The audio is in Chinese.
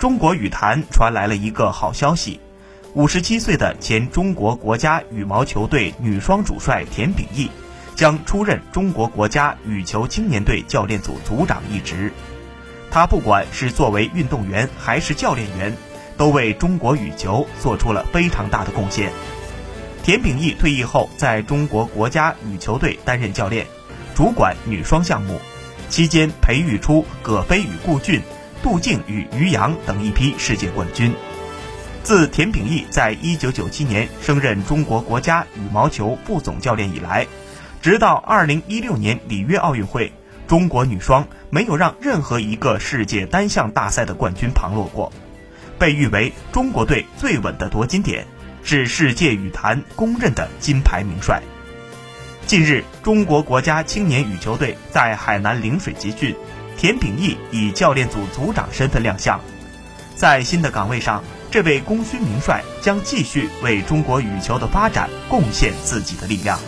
中国羽坛传来了一个好消息：五十七岁的前中国国家羽毛球队女双主帅田秉义将出任中国国家羽球青年队教练组组长一职。他不管是作为运动员还是教练员，都为中国羽球做出了非常大的贡献。田秉义退役后，在中国国家羽球队担任教练，主管女双项目，期间培育出葛飞与顾俊、杜静与于洋等一批世界冠军。自田秉义在一九九七年升任中国国家羽毛球副总教练以来，直到二零一六年里约奥运会。中国女双没有让任何一个世界单项大赛的冠军旁落过，被誉为中国队最稳的夺金点，是世界羽坛公认的金牌名帅。近日，中国国家青年羽球队在海南陵水集训，田秉义以教练组组长身份亮相。在新的岗位上，这位功勋名帅将继续为中国羽球的发展贡献自己的力量。